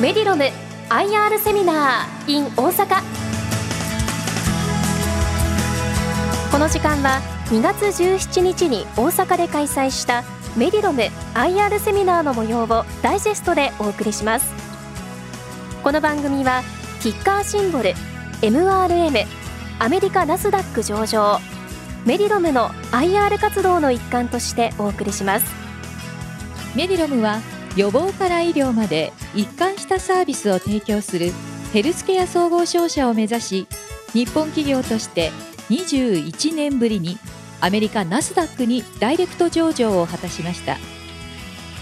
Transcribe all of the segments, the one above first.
メディロム IR セミナー in 大阪。この時間は2月17日に大阪で開催したメディロム IR セミナーの模様をダイジェストでお送りします。この番組はティッカーシンボル MRM アメリカナスダック上場メディロムの IR 活動の一環としてお送りします。メディロムは予防から医療まで一貫したサービスを提供するヘルスケア総合商社を目指し日本企業として21年ぶりにアメリカナスダックにダイレクト上場を果たしました。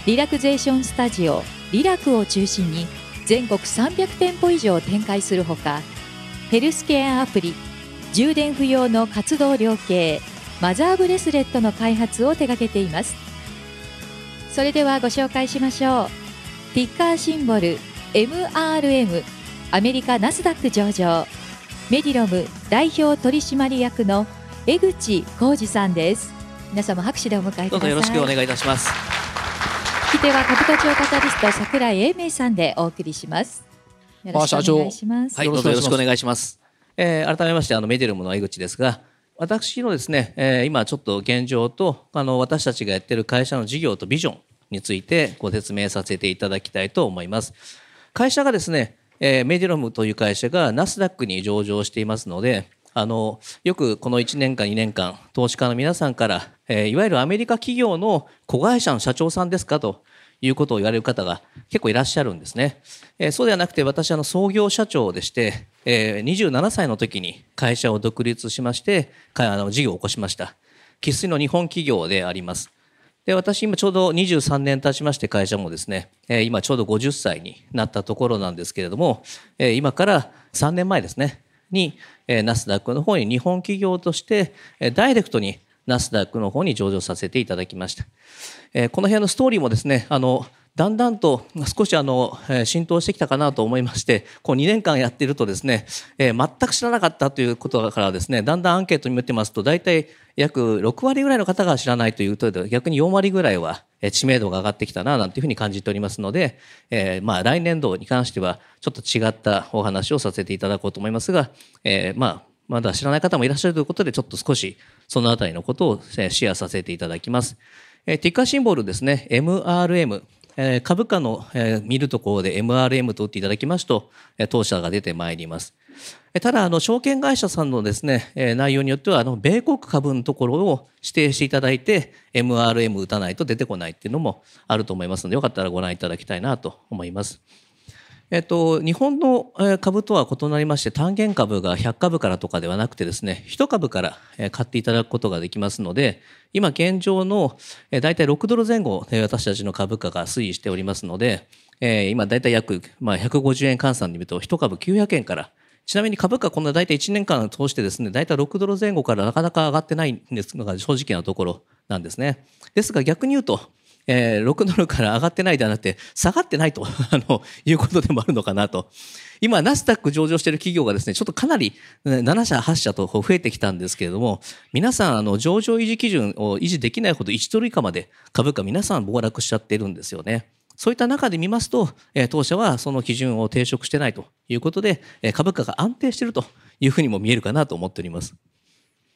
リラクゼーションスタジオリラクを中心に全国300店舗以上展開するほかヘルスケアアプリ充電不要の活動量計マザーブレスレットの開発を手掛けています。それではご紹介しましょう。ティッカーシンボル MRM アメリカナスダック上場。メディロム代表取締役の江口浩二さんです。皆様拍手でお迎えください。よろしくお願いいたします。聞き手は株価庁カタリスト桜井英明さんでお送りします。よろしくお願いします。はいどうぞよろしくお願いします。えー、改めましてあのメディロムの江口ですが私のですね、えー、今ちょっと現状とあの私たちがやってる会社の事業とビジョンについてご説明させていただきたいと思います会社がですね、えー、メディロムという会社がナスダックに上場していますのであのよくこの1年間2年間投資家の皆さんから、えー、いわゆるアメリカ企業の子会社の社長さんですかということを言われる方が結構いらっしゃるんですね。えー、そうではなくて私あの創業社長でして、えー、27歳の時に会社を独立しましてあの事業を起こしました。生粋の日本企業であります。で私今ちょうど23年経ちまして会社もですね、えー、今ちょうど50歳になったところなんですけれども、えー、今から3年前ですねに、えー、ナスダックの方に日本企業として、えー、ダイレクトにナスダックの方に上場させていただきました。えー、この辺のストーリーもですね、あの、だんだんと少しあの、浸透してきたかなと思いまして、こう2年間やっているとですね、え、全く知らなかったということからですね、だんだんアンケートに見てますと、大体約6割ぐらいの方が知らないというと、逆に4割ぐらいは知名度が上がってきたな、なんていうふうに感じておりますので、え、まあ来年度に関しては、ちょっと違ったお話をさせていただこうと思いますが、え、まあ、まだ知らない方もいらっしゃるということで、ちょっと少しそのあたりのことをシェアさせていただきます。えティッカーシンボルですね、MRM、え株価の、え見るところで MRM と打っていただきますと、え当社が出てまいります。ただ、あの、証券会社さんのですね、え内容によっては、あの、米国株のところを指定していただいて、MRM 打たないと出てこないっていうのもあると思いますので、よかったらご覧いただきたいなと思います。えっと、日本の株とは異なりまして、単元株が100株からとかではなくてですね、1株から買っていただくことができますので、今現状の大体6ドル前後私たちの株価が推移しておりますので、今大体約、まあ、150円換算で見ると1株900円からちなみに株価こんな大体1年間通してですね、大体6ドル前後からなかなか上がってないんですが正直なところなんですね。ですが逆に言うと、えー、6ドルから上がってないではなくて、下がってないと あのいうことでもあるのかなと。今、ナスダック上場している企業がですね、ちょっとかなり7社、8社と増えてきたんですけれども、皆さん、あの、上場維持基準を維持できないほど1ドル以下まで株価皆さん暴落しちゃってるんですよね。そういった中で見ますと、え、当社はその基準を抵触してないということで、え、株価が安定しているというふうにも見えるかなと思っております。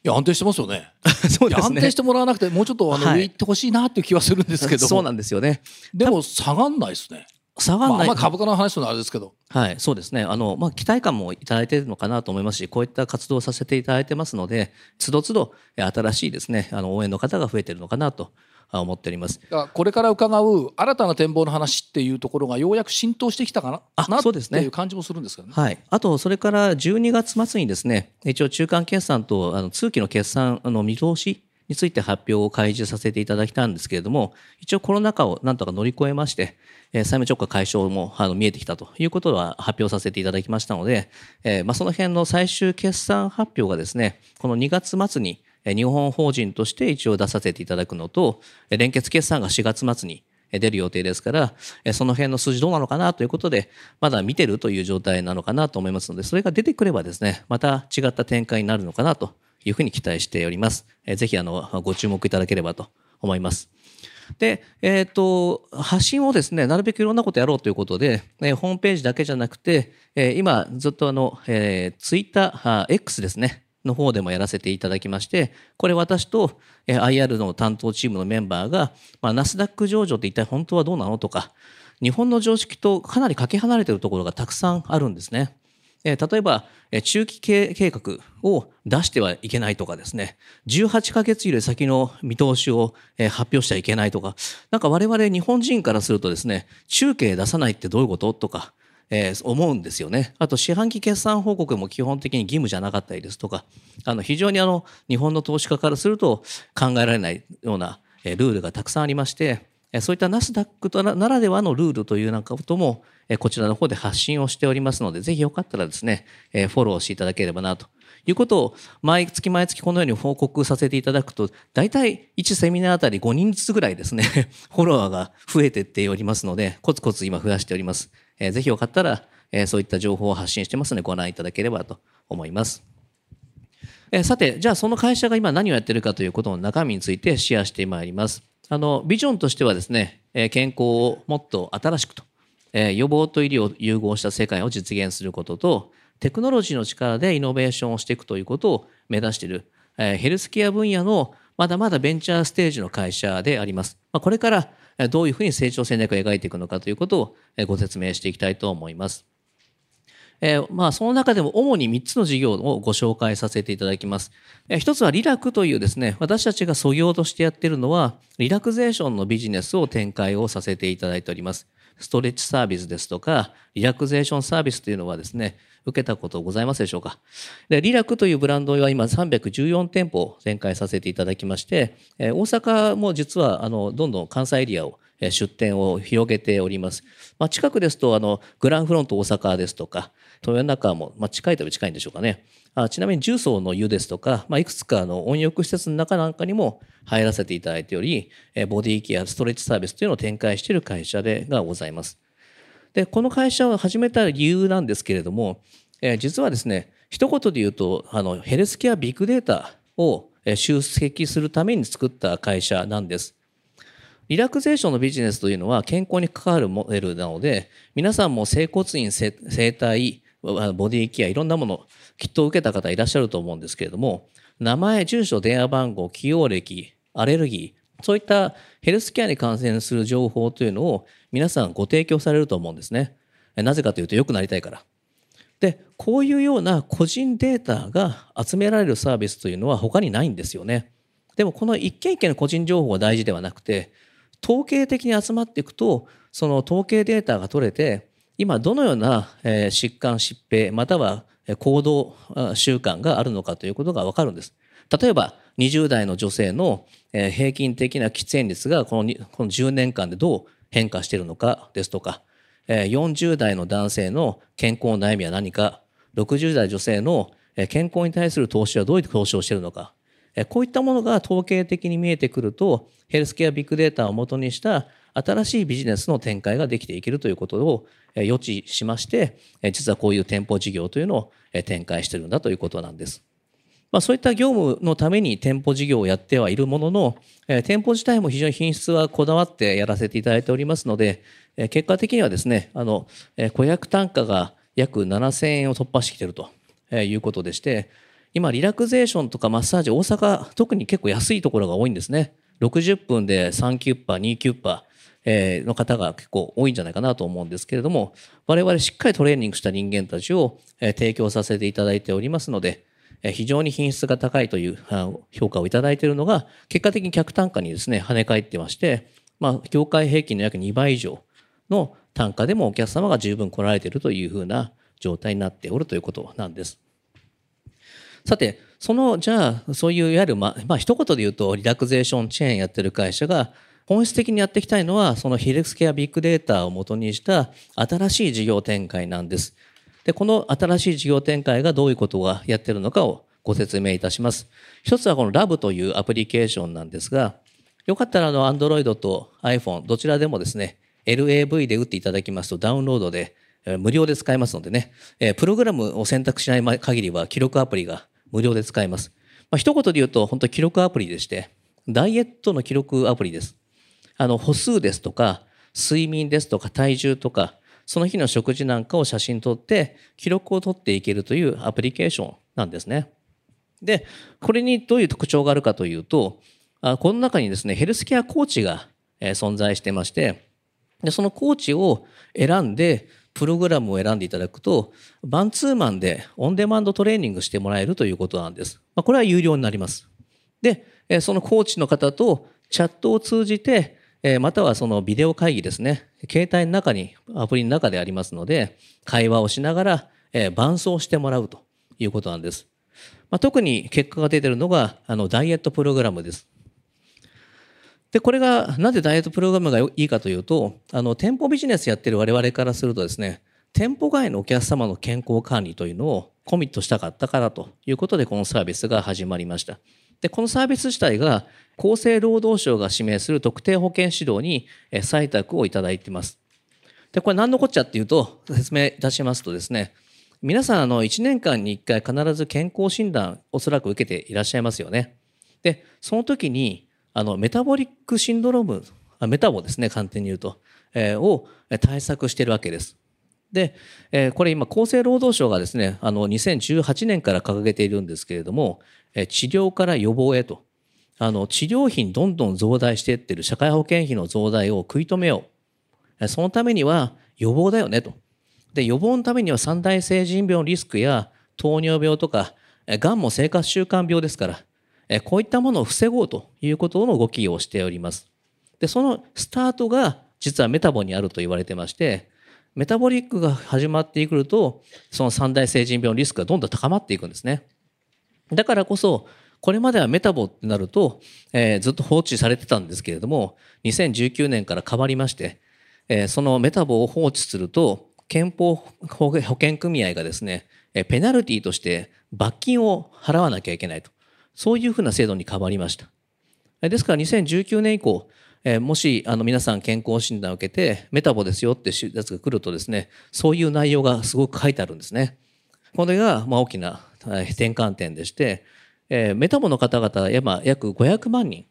いや安定してますよね。そうですね。安定してもらわなくてもうちょっとあの、はい、上行ってほしいなっていう気はするんですけど。そうなんですよね。でも下がんないですね。下がんない。まあ、株価の話のあれですけど。はい、そうですね。あの、まあ、期待感もいただいているのかなと思いますし、こういった活動をさせていただいてますので、つどつど新しいですね、あの、応援の方が増えているのかなと思っております。これから伺う新たな展望の話っていうところがようやく浸透してきたかな？あそうですね。っていう感じもするんですけどね。はい、あとそれから12月末にですね一応中間決算とあの通期の決算の見通しについて発表を開示させていただきたんですけれども一応コロナ禍をなんとか乗り越えまして、えー、債務直下解消もあの見えてきたということは発表させていただきましたので、えーまあ、その辺の最終決算発表がですねこの2月末に日本法人として一応出させていただくのと、連結決算が4月末に出る予定ですから、その辺の数字どうなのかなということで、まだ見てるという状態なのかなと思いますので、それが出てくればですね、また違った展開になるのかなというふうに期待しております。ぜひ、あの、ご注目いただければと思います。で、えっ、ー、と、発信をですね、なるべくいろんなことやろうということで、えー、ホームページだけじゃなくて、えー、今ずっとあの、えー、ツイッター、X ですね、の方でもやらせていただきまして、これ私と IR の担当チームのメンバーが、ナスダック上場って一体本当はどうなのとか、日本の常識とかなりかけ離れているところがたくさんあるんですね。例えば、中期計画を出してはいけないとかですね、18ヶ月より先の見通しを発表しちゃいけないとか、なんか我々日本人からするとですね、中継出さないってどういうこととか、えー、思うんですよね。あと四半期決算報告も基本的に義務じゃなかったりですとか、あの非常にあの日本の投資家からすると考えられないようなルールがたくさんありまして、そういったナスダックとならではのルールというなんかこともこちらの方で発信をしておりますので、ぜひよかったらですね、フォローしていただければなということを毎月毎月このように報告させていただくと、大体1セミナーあたり5人ずつぐらいですね、フォロワーが増えていっておりますので、コツコツ今増やしております。えー、ぜひよかったら、え、そういった情報を発信してますのでご覧いただければと思います。え、さて、じゃあその会社が今何をやってるかということの中身についてシェアしてまいります。あの、ビジョンとしてはですね、え健康をもっと新しくと、え予防と医療を融合した世界を実現することと、テクノロジーの力でイノベーションをしていくということを目指している、えヘルスケア分野のまだまだベンチャーステージの会社であります。まあ、これからどういうふうに成長戦略を描いていくのかということをご説明していきたいと思います。え、まあ、その中でも主に3つの事業をご紹介させていただきます。えー、一つはリラクというですね、私たちが創業としてやっているのは、リラクゼーションのビジネスを展開をさせていただいております。ストレッチサービスですとか、リラクゼーションサービスというのはですね、受けたことございますでしょうか？で、リラクというブランドは今314店舗を展開させていただきまして、大阪も実はあのどんどん関西エリアを出店を広げております。まあ、近くですとあのグランフロント大阪ですとか、豊中も、まあ、近いと近いんでしょうかね。あちなみに重曹の湯ですとか、まあ、いくつかの温浴施設の中なんかにも入らせていただいており、ボディケア、ストレッチサービスというのを展開している会社でがございます。で、この会社を始めた理由なんですけれども、えー、実はですね、一言で言うと、あの、ヘルスケアビッグデータを集積するために作った会社なんです。リラクゼーションのビジネスというのは健康に関わるモデルなので、皆さんも整骨院、整体、ボディケア、いろんなもの、きっと受けた方いらっしゃると思うんですけれども、名前、住所、電話番号、起用歴、アレルギー、そういったヘルスケアに関連する情報というのを皆さんご提供されると思うんですね。なぜかというと良くなりたいから。で、こういうような個人データが集められるサービスというのは他にないんですよね。でもこの一件一件の個人情報が大事ではなくて、統計的に集まっていくと、その統計データが取れて、今どのような疾患疾病または行動習慣があるのかということがわかるんです。例えば20代の女性の平均的な喫煙率がこのこの10年間でどう変化しているのかですとか40代の男性の健康の悩みは何か60代女性の健康に対する投資はどういう投資をしているのかこういったものが統計的に見えてくるとヘルスケアビッグデータをもとにした新しいビジネスの展開ができていけるということを予知しまして実はこういう店舗事業というのを展開してるんだということなんです。まあ、そういった業務のために店舗事業をやってはいるものの、え店舗自体も非常に品質はこだわってやらせていただいておりますので、え結果的にはですね、あの、え顧客単価が約7000円を突破してきているということでして、今、リラクゼーションとかマッサージ、大阪、特に結構安いところが多いんですね。60分で3キュッパ、2キュッパ、えの方が結構多いんじゃないかなと思うんですけれども、我々しっかりトレーニングした人間たちを提供させていただいておりますので、非常に品質が高いという評価をいただいているのが、結果的に客単価にですね、跳ね返ってまして、まあ、業界平均の約2倍以上の単価でもお客様が十分来られているというふうな状態になっておるということなんです。さて、その、じゃあ、そういういわゆる、まあ、まあ、一言で言うと、リラクゼーションチェーンやってる会社が、本質的にやっていきたいのは、そのヘルスケアビッグデータをもとにした新しい事業展開なんです。で、この新しい事業展開がどういうことをやってるのかをご説明いたします。一つはこの Lab というアプリケーションなんですが、よかったらあの Android と iPhone どちらでもですね、LAV で打っていただきますとダウンロードで無料で使えますのでね、プログラムを選択しない限りは記録アプリが無料で使えます。まあ、一言で言うと本当記録アプリでして、ダイエットの記録アプリです。あの歩数ですとか睡眠ですとか体重とかその日の食事なんかを写真撮って記録を取っていけるというアプリケーションなんですね。で、これにどういう特徴があるかというと、あこの中にですね、ヘルスケアコーチが、え存在してまして、でそのコーチを選んで、プログラムを選んでいただくと、マンツーマンでオンデマンドトレーニングしてもらえるということなんです。まあ、これは有料になります。で、そのコーチの方とチャットを通じて、またはそのビデオ会議ですね。携帯の中に、アプリの中でありますので、会話をしながら伴走してもらうということなんです。まあ、特に結果が出ているのが、あの、ダイエットプログラムです。で、これが、なぜダイエットプログラムがいいかというと、あの、店舗ビジネスやってる我々からするとですね、店舗外のお客様の健康管理というのをコミットしたかったからということで、このサービスが始まりました。で、このサービス自体が、厚生労働省が指名する特定保険指導に採択をいただいています。で、これ何のこっちゃっていうと、説明いたしますとですね、皆さん、あの、1年間に1回必ず健康診断、おそらく受けていらっしゃいますよね。で、その時に、あの、メタボリックシンドローム、あメタボですね、簡単に言うと、えー、を対策しているわけです。で、えー、これ今、厚生労働省がですね、あの、2018年から掲げているんですけれども、え、治療から予防へと、あの、治療費どんどん増大していってる社会保険費の増大を食い止めよう。そのためには予防だよねと。で、予防のためには三大成人病のリスクや糖尿病とか、がんも生活習慣病ですから、こういったものを防ごうということの動きをしております。で、そのスタートが実はメタボにあると言われてまして、メタボリックが始まってくると、その三大成人病のリスクがどんどん高まっていくんですね。だからこそ、これまではメタボってなると、えー、ずっと放置されてたんですけれども、2019年から変わりまして、えー、そのメタボを放置すると、憲法保険組合がですね、ペナルティとして罰金を払わなきゃいけないと。そういうふうな制度に変わりました。ですから2019年以降、もしあの皆さん健康診断を受けてメタボですよってやつが来るとですね、そういう内容がすごく書いてあるんですね。これがま大きな転換点でして、メタボの方々は約500万人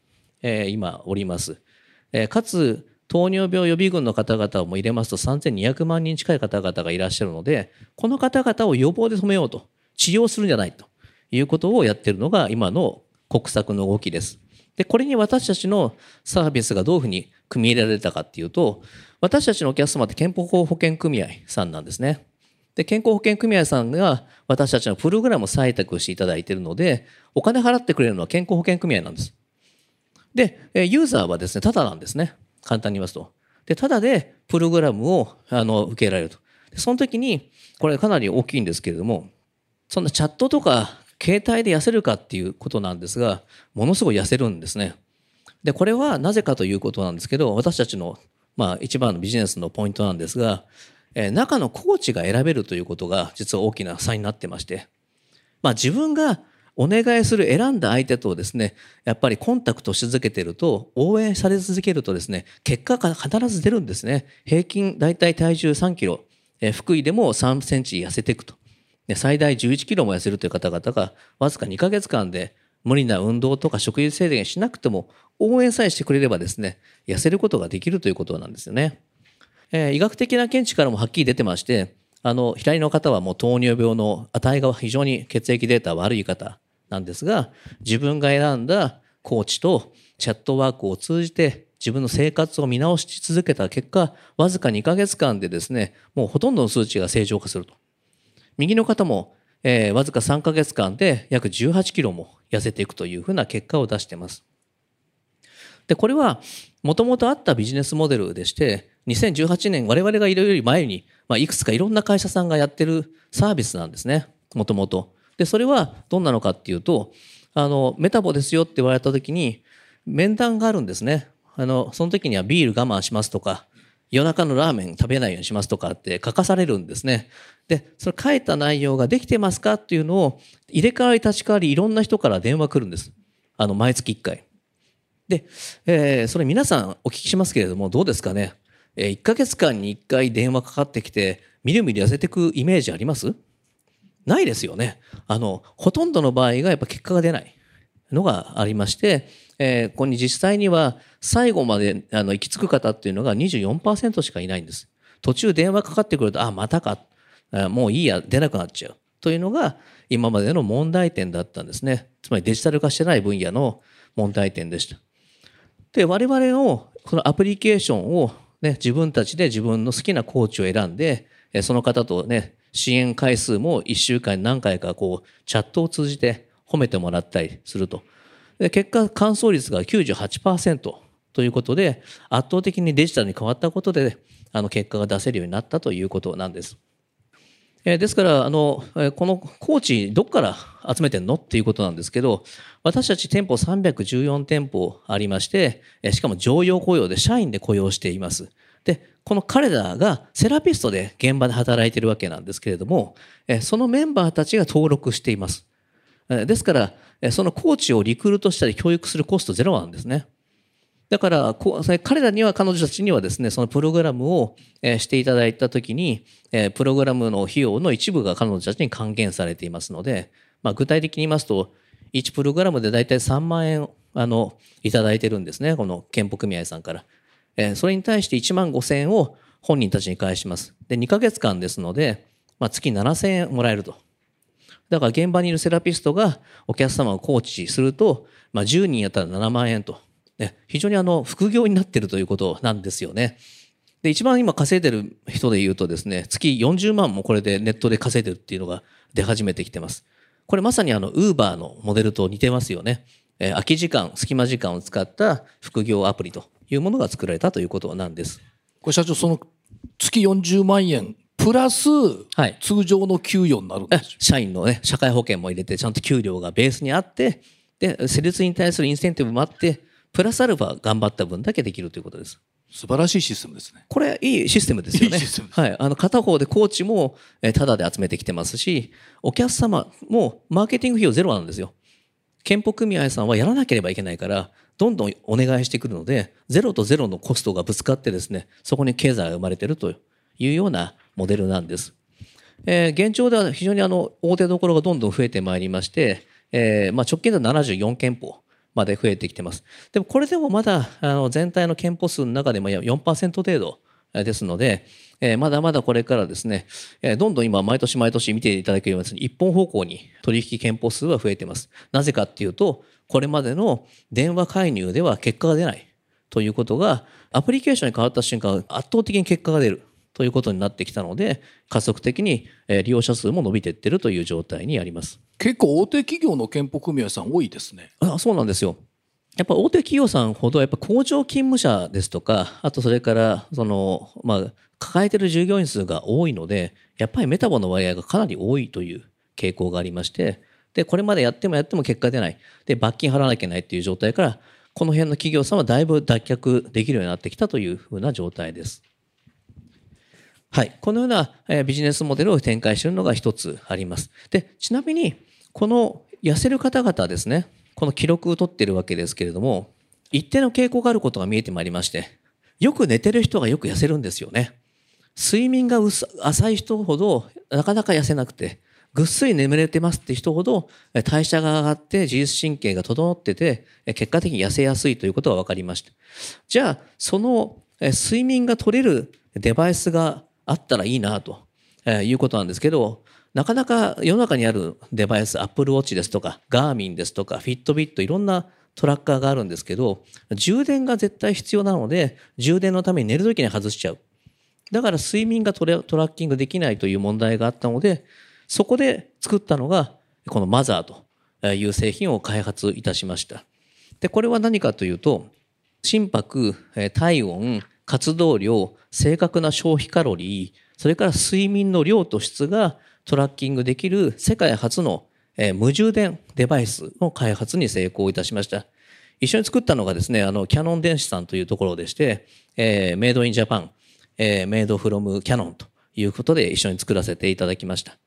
今おります。かつ糖尿病予備軍の方々も入れますと3200万人近い方々がいらっしゃるので、この方々を予防で止めようと、治療するんじゃないということをやってるのが今の国策の動きです。で、これに私たちのサービスがどういうふうに組み入れられたかっていうと、私たちのお客様って健康保険組合さんなんですね。で、健康保険組合さんが私たちのプログラムを採択していただいているので、お金払ってくれるのは健康保険組合なんです。で、ユーザーはですね、ただなんですね。簡単に言いますと。で、ただでプログラムをあの受けられると。その時に、これかなり大きいんですけれども、そんなチャットとか携帯で痩せるかっていうことなんですが、ものすごい痩せるんですね。で、これはなぜかということなんですけど、私たちの、まあ、一番のビジネスのポイントなんですが、えー、中のコーチが選べるということが実は大きな差になってまして、まあ、自分がお願いする選んだ相手とですね、やっぱりコンタクトし続けてると、応援され続けるとですね、結果が必ず出るんですね。平均大体体重3キロ、え福井でも3センチ痩せていくと。最大11キロも痩せるという方々が、わずか2ヶ月間で無理な運動とか食事制限しなくても、応援さえしてくれればですね、痩せることができるということなんですよね。えー、医学的な見地からもはっきり出てまして、あの、左の方はもう糖尿病の値が非常に血液データ悪い方なんですが、自分が選んだコーチとチャットワークを通じて自分の生活を見直し続けた結果、わずか2ヶ月間でですね、もうほとんどの数値が正常化すると。右の方も、えー、わずか3ヶ月間で約18キロも痩せていくというふうな結果を出してます。で、これは、もともとあったビジネスモデルでして、2018年我々がいるより前に、まあ、いくつかいろんな会社さんがやってるサービスなんですね。もともと。で、それはどんなのかっていうと、あの、メタボですよって言われた時に、面談があるんですね。あの、その時にはビール我慢しますとか、夜中のラーメン食べないようにしますとかって書かされるんですね。で、それ書いた内容ができてますかっていうのを入れ替わり立ち替わりいろんな人から電話来るんです。あの、毎月1回。で、えー、それ皆さんお聞きしますけれども、どうですかね？えー、1ヶ月間に1回電話かかってきて、みるみる痩せていくイメージあります？ないですよね。あの、ほとんどの場合がやっぱ結果が出ない。のがありまして、えー、ここに実際には最後まであの行き着く方っていうのが24%しかいないんです。途中電話かかってくると、あ、またか。もういいや、出なくなっちゃう。というのが今までの問題点だったんですね。つまりデジタル化してない分野の問題点でした。で、我々のこのアプリケーションをね、自分たちで自分の好きなコーチを選んで、その方とね、支援回数も1週間に何回かこう、チャットを通じて褒めてもらったりすると。で結果、乾燥率が98%ということで、圧倒的にデジタルに変わったことで、あの結果が出せるようになったということなんです。えですから、あの、このコーチ、どっから集めてんのっていうことなんですけど、私たち店舗314店舗ありまして、しかも常用雇用で社員で雇用しています。で、この彼らがセラピストで現場で働いてるわけなんですけれども、そのメンバーたちが登録しています。ですから、そのコーチをリクルートしたり教育するコストゼロなんですね。だから、彼らには、彼女たちにはですね、そのプログラムをしていただいたときに、プログラムの費用の一部が彼女たちに還元されていますので、まあ、具体的に言いますと、1プログラムで大体3万円、あの、いただいてるんですね、この健保組合さんから。それに対して1万5千円を本人たちに返します。で、2ヶ月間ですので、まあ、月7千円もらえると。だから現場にいるセラピストがお客様をコーチすると、まあ、10人やったら7万円と。ね、非常にあの副業になっているということなんですよね。で、一番今稼いでる人で言うとですね、月40万もこれでネットで稼いでるっていうのが出始めてきてます。これまさにあの、ウーバーのモデルと似てますよね。えー、空き時間、隙間時間を使った副業アプリというものが作られたということなんです。これ社長、その月40万円プラス、通常の給与になるんです、はい、社員のね、社会保険も入れて、ちゃんと給料がベースにあって、で、施術に対するインセンティブもあって、プラスアルファ頑張った分だけできるということです。素晴らしいシステムですね。これいいシステムですよね。いいはい。あの片方でコーチもタダで集めてきてますし、お客様もマーケティング費用ゼロなんですよ。健保組合さんはやらなければいけないから、どんどんお願いしてくるので、ゼロとゼロのコストがぶつかってですね、そこに経済が生まれているというようなモデルなんです。えー、現状では非常にあの大手どころがどんどん増えてまいりまして、えーまあ、直近では74店舗まで増えてきてます。でもこれでもまだあの全体の憲法数の中でも4%程度ですので、えー、まだまだこれからですね、えー、どんどん今毎年毎年見ていただけるように一本方向に取引憲法数は増えてます。なぜかっていうと、これまでの電話介入では結果が出ないということが、アプリケーションに変わった瞬間、圧倒的に結果が出るということになってきたので、加速的に利用者数も伸びていってるという状態にあります。結構大手企業の健保組合さん多いですね。あそうなんですよ。やっぱ大手企業さんほどやっぱ工場勤務者ですとか、あとそれからその、まあ、抱えてる従業員数が多いので、やっぱりメタボの割合がかなり多いという傾向がありまして、で、これまでやってもやっても結果出ない。で、罰金払わなきゃいけないっていう状態から、この辺の企業さんはだいぶ脱却できるようになってきたというふうな状態です。はい。このようなビジネスモデルを展開しているのが一つあります。で、ちなみに、この痩せる方々ですね、この記録を取ってるわけですけれども、一定の傾向があることが見えてまいりまして、よく寝てる人がよく痩せるんですよね。睡眠が浅い人ほどなかなか痩せなくて、ぐっすり眠れてますって人ほど代謝が上がって自律神経が整ってて、結果的に痩せやすいということが分かりました。じゃあ、その睡眠が取れるデバイスがあったらいいなとえいうことなんですけど、なかなか世の中にあるデバイス、Apple Watch ですとか、ガーミンですとか、Fitbit いろんなトラッカーがあるんですけど、充電が絶対必要なので、充電のために寝るときに外しちゃう。だから睡眠がトラッキングできないという問題があったので、そこで作ったのが、このマザーという製品を開発いたしました。で、これは何かというと、心拍、体温、活動量、正確な消費カロリー、それから睡眠の量と質がトラッキングできる世界初の無充電デバイスの開発に成功いたしました。一緒に作ったのがですね、あの、キャノン電子さんというところでして、えー、メイドインジャパン、えー、メイドフロムキャノンということで一緒に作らせていただきました。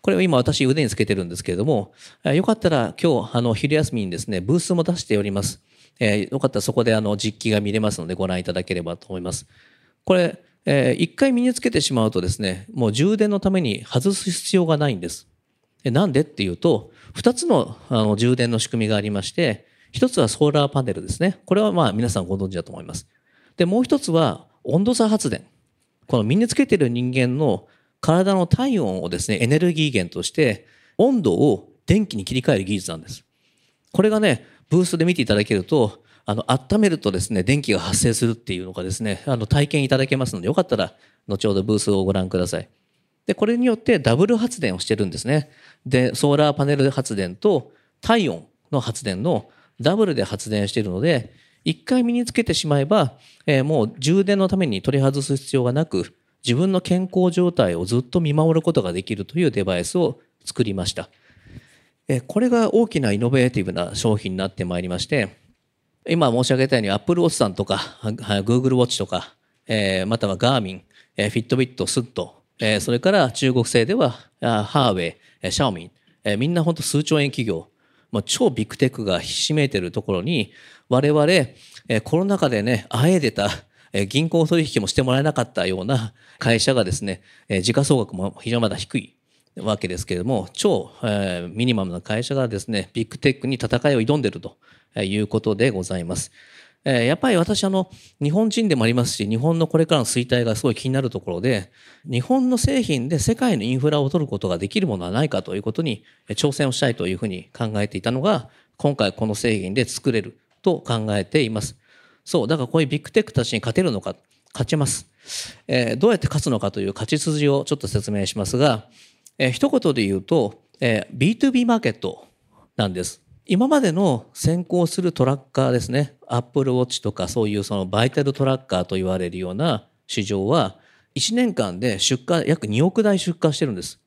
これを今私腕につけてるんですけれども、よかったら今日あの昼休みにですね、ブースも出しております。えー、よかったらそこであの実機が見れますのでご覧いただければと思います。これ、えー、一回身につけてしまうとですね、もう充電のために外す必要がないんです。なんでっていうと、2つのあの充電の仕組みがありまして、1つはソーラーパネルですね。これはまあ皆さんご存知だと思います。で、もう1つは温度差発電。この身につけている人間の体の体温をですね、エネルギー源として、温度を電気に切り替える技術なんです。これがね、ブースで見ていただけると、あの、温めるとですね、電気が発生するっていうのがですね、あの、体験いただけますので、よかったら、後ほどブースをご覧ください。で、これによってダブル発電をしてるんですね。で、ソーラーパネル発電と体温の発電のダブルで発電しているので、一回身につけてしまえば、えー、もう充電のために取り外す必要がなく、自分の健康状態をずっと見守ることができるというデバイスを作りました。これが大きなイノベーティブな商品になってまいりまして、今申し上げたように Apple Watch さんとか Google Watch とか、え、または Garmin、えー、Fitbit、SUD、え、それから中国製ではハーウェイ、シャオミン、え、みんな本当数兆円企業、もう超ビッグテックがひしめいてるところに、我々、えー、コロナ禍でね、あえ出た、銀行取引もしてもらえなかったような会社がですね、時価総額も非常にまだ低い。わけですけれども、超、えー、ミニマムな会社がですね、ビッグテックに戦いを挑んでいるということでございます。えー、やっぱり私あの、日本人でもありますし、日本のこれからの衰退がすごい気になるところで、日本の製品で世界のインフラを取ることができるものはないかということに挑戦をしたいというふうに考えていたのが、今回この製品で作れると考えています。そう、だからこういうビッグテックたちに勝てるのか、勝ちます。えー、どうやって勝つのかという勝ち筋をちょっと説明しますが、えー、一言で言うと、えー、B2B マーケットなんです。今までの先行するトラッカーですね。Apple Watch とかそういうそのバイタルトラッカーと言われるような市場は1年間で出荷、約2億台出荷してるんです。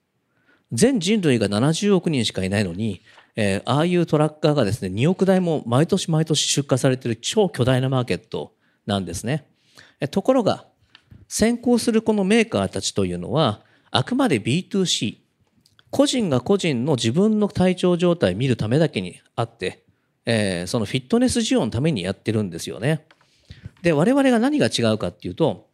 全人類が70億人しかいないのに、えー、ああいうトラッカーがですね、2億台も毎年毎年出荷されてる超巨大なマーケットなんですね。えところが、先行するこのメーカーたちというのは、あくまで B2C、個人が個人の自分の体調状態を見るためだけにあって、えー、そのフィットネス需要のためにやってるんですよね。で、我々が何が違うかっていうと、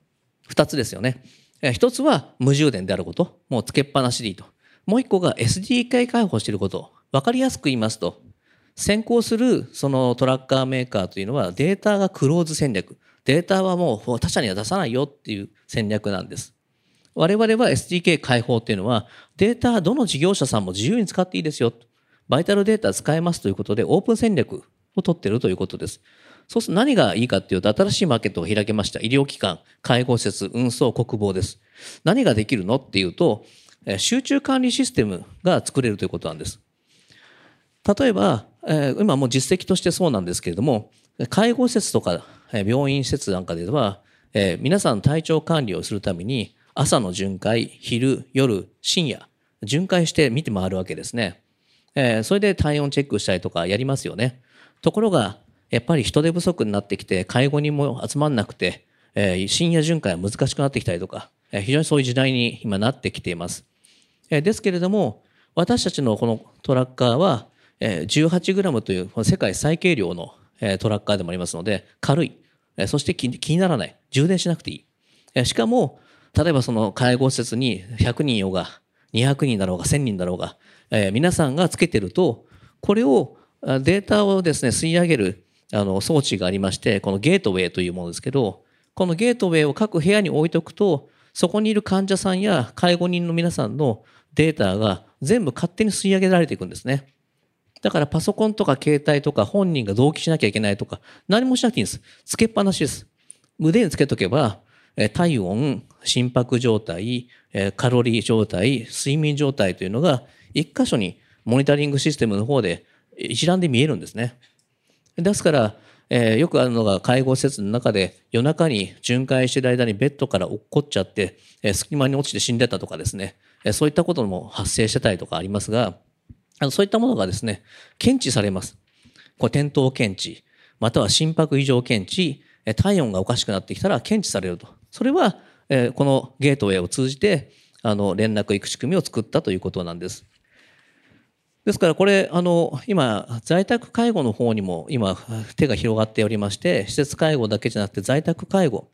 二つですよね。えー、一つは無充電であること。もうつけっぱなしでいいと。もう一個が SDK 開放していること。わかりやすく言いますと、先行するそのトラッカーメーカーというのはデータがクローズ戦略。データはもう他社には出さないよっていう戦略なんです。我々は SDK 開放っていうのは、データどの事業者さんも自由に使っていいですよ。バイタルデータ使えますということで、オープン戦略を取っているということです。そうすると何がいいかっていうと、新しいマーケットを開けました。医療機関、介護施設、運送、国防です。何ができるのっていうと、集中管理システムが作れるということなんです。例えば、今もう実績としてそうなんですけれども、介護施設とか病院施設なんかでは、皆さん体調管理をするために朝の巡回、昼、夜、深夜、巡回して見て回るわけですね。えー、それで体温チェックしたりとかやりますよね。ところが、やっぱり人手不足になってきて、介護人も集まんなくて、えー、深夜巡回は難しくなってきたりとか、えー、非常にそういう時代に今なってきています。えー、ですけれども、私たちのこのトラッカーは、え、18g という世界最軽量の、え、トラッカーでもありますので、軽い、え、そして気にならない、充電しなくていい。え、しかも、例えばその介護施設に100人いようが、200人だろうが、1000人だろうが、えー、皆さんがつけてると、これを、データをですね、吸い上げるあの装置がありまして、このゲートウェイというものですけど、このゲートウェイを各部屋に置いておくと、そこにいる患者さんや介護人の皆さんのデータが全部勝手に吸い上げられていくんですね。だからパソコンとか携帯とか本人が同期しなきゃいけないとか何もしなくていいんです。つけっぱなしです。腕につけとけば体温、心拍状態、カロリー状態、睡眠状態というのが一箇所にモニタリングシステムの方で一覧で見えるんですね。ですから、え、よくあるのが介護施設の中で夜中に巡回している間にベッドから落っこっちゃって、え、隙間に落ちて死んでたとかですね、え、そういったことも発生してたりとかありますが、あのそういったものがですね、検知されます。これ転倒検知、または心拍異常検知、体温がおかしくなってきたら検知されると。それは、えこのゲートウェイを通じて、あの、連絡行く仕組みを作ったということなんです。ですからこれ、あの、今、在宅介護の方にも今、手が広がっておりまして、施設介護だけじゃなくて在宅介護。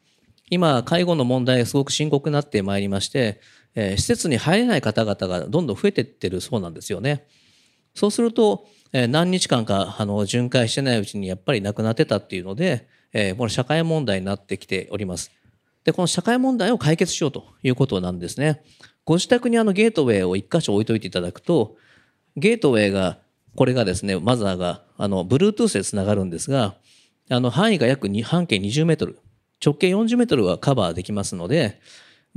今、介護の問題がすごく深刻になってまいりまして、えー、施設に入れない方々がどんどん増えていってるそうなんですよね。そうすると、えー、何日間かあの巡回してないうちにやっぱり亡くなってたっていうので、えー、この社会問題になってきております。で、この社会問題を解決しようということなんですね。ご自宅にあのゲートウェイを一箇所置いといていただくと、ゲートウェイが、これがですね、マザーが、あの、Bluetooth でつながるんですが、あの、範囲が約半径20メートル、直径40メートルはカバーできますので、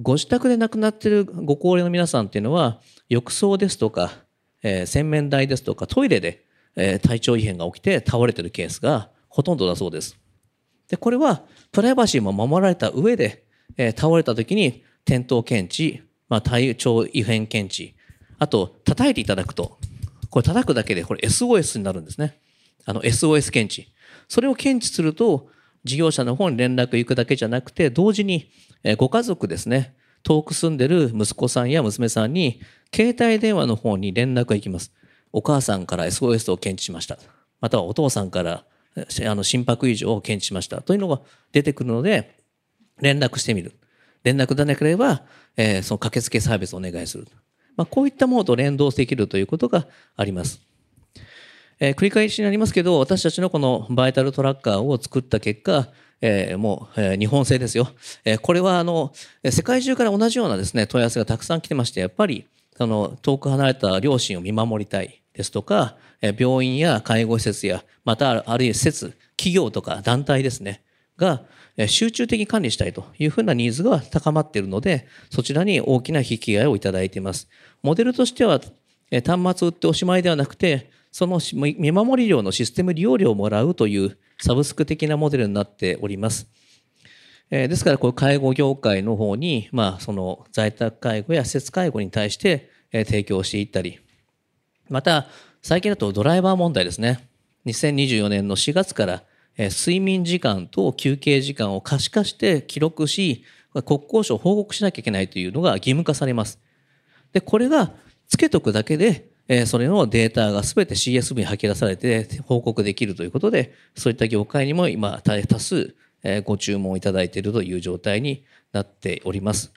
ご自宅で亡くなっているご高齢の皆さんっていうのは、浴槽ですとか、えー、洗面台ですとか、トイレで、えー、体調異変が起きて倒れてるケースがほとんどだそうです。で、これは、プライバシーも守られた上で、えー、倒れた時に転倒検知、まあ、体調異変検知、あと、叩いていただくと、これ叩くだけで、これ SOS になるんですね。あの SOS 検知。それを検知すると、事業者の方に連絡行くだけじゃなくて、同時に、えー、ご家族ですね、遠く住んでる息子さんや娘さんに、携帯電話の方に連絡が行きます。お母さんから SOS を検知しました。またはお父さんからあの心拍異常を検知しました。というのが出てくるので、連絡してみる。連絡でなければ、えー、その駆けつけサービスをお願いする。まあ、こういったものと連動できるということがあります。えー、繰り返しになりますけど、私たちのこのバイタルトラッカーを作った結果、えー、もう、えー、日本製ですよ。えー、これはあの、世界中から同じようなですね、問い合わせがたくさん来てまして、やっぱり、その、遠く離れた両親を見守りたいですとか、病院や介護施設や、またあるいは施設、企業とか団体ですね、が、集中的に管理したいというふうなニーズが高まっているので、そちらに大きな引き合いをいただいています。モデルとしては、端末売っておしまいではなくて、その見守り料のシステム利用料をもらうというサブスク的なモデルになっております。ですから、こう介護業界の方に、まあ、その在宅介護や施設介護に対して提供していったり、また、最近だとドライバー問題ですね。2024年の4月から睡眠時間と休憩時間を可視化して記録し、国交省報告しなきゃいけないというのが義務化されます。で、これがつけとくだけで、えそれのデータが全て CSV に吐き出されて報告できるということで、そういった業界にも今多数ご注文いただいているという状態になっております。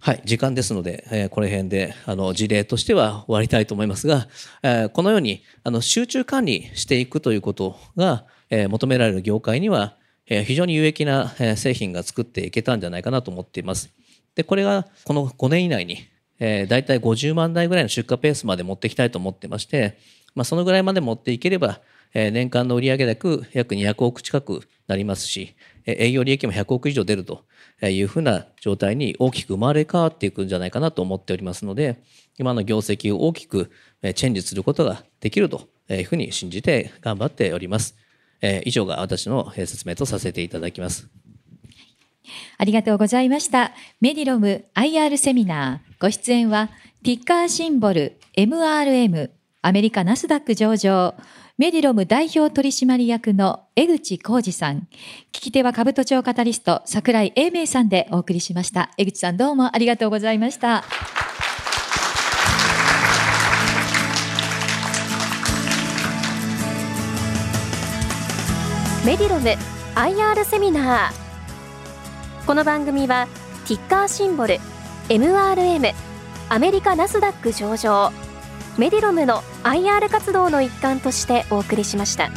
はい、時間ですので、えこの辺であの事例としては終わりたいと思いますが、えこのようにあの集中管理していくということが、え求められる業界には、え非常に有益な、え製品が作っていけたんじゃないかなと思っています。で、これがこの5年以内に、えー、大体50万台ぐらいの出荷ペースまで持っていきたいと思ってまして、まあ、そのぐらいまで持っていければ、年間の売上高約200億近くなりますし、え、営業利益も100億以上出るというふうな状態に大きく生まれ変わっていくんじゃないかなと思っておりますので、今の業績を大きくチェンジすることができるというふうに信じて頑張っております。え、以上が私の説明とさせていただきます。ありがとうございました。メディロム IR セミナー。ご出演は、ティッカーシンボル MRM、アメリカナスダック上場、メディロム代表取締役の江口浩二さん。聞き手は株都庁カタリスト、桜井英明さんでお送りしました。江口さんどうもありがとうございました。メディロム IR セミナーこの番組はティッカーシンボル MRM アメリカナスダック上場メディロムの IR 活動の一環としてお送りしました。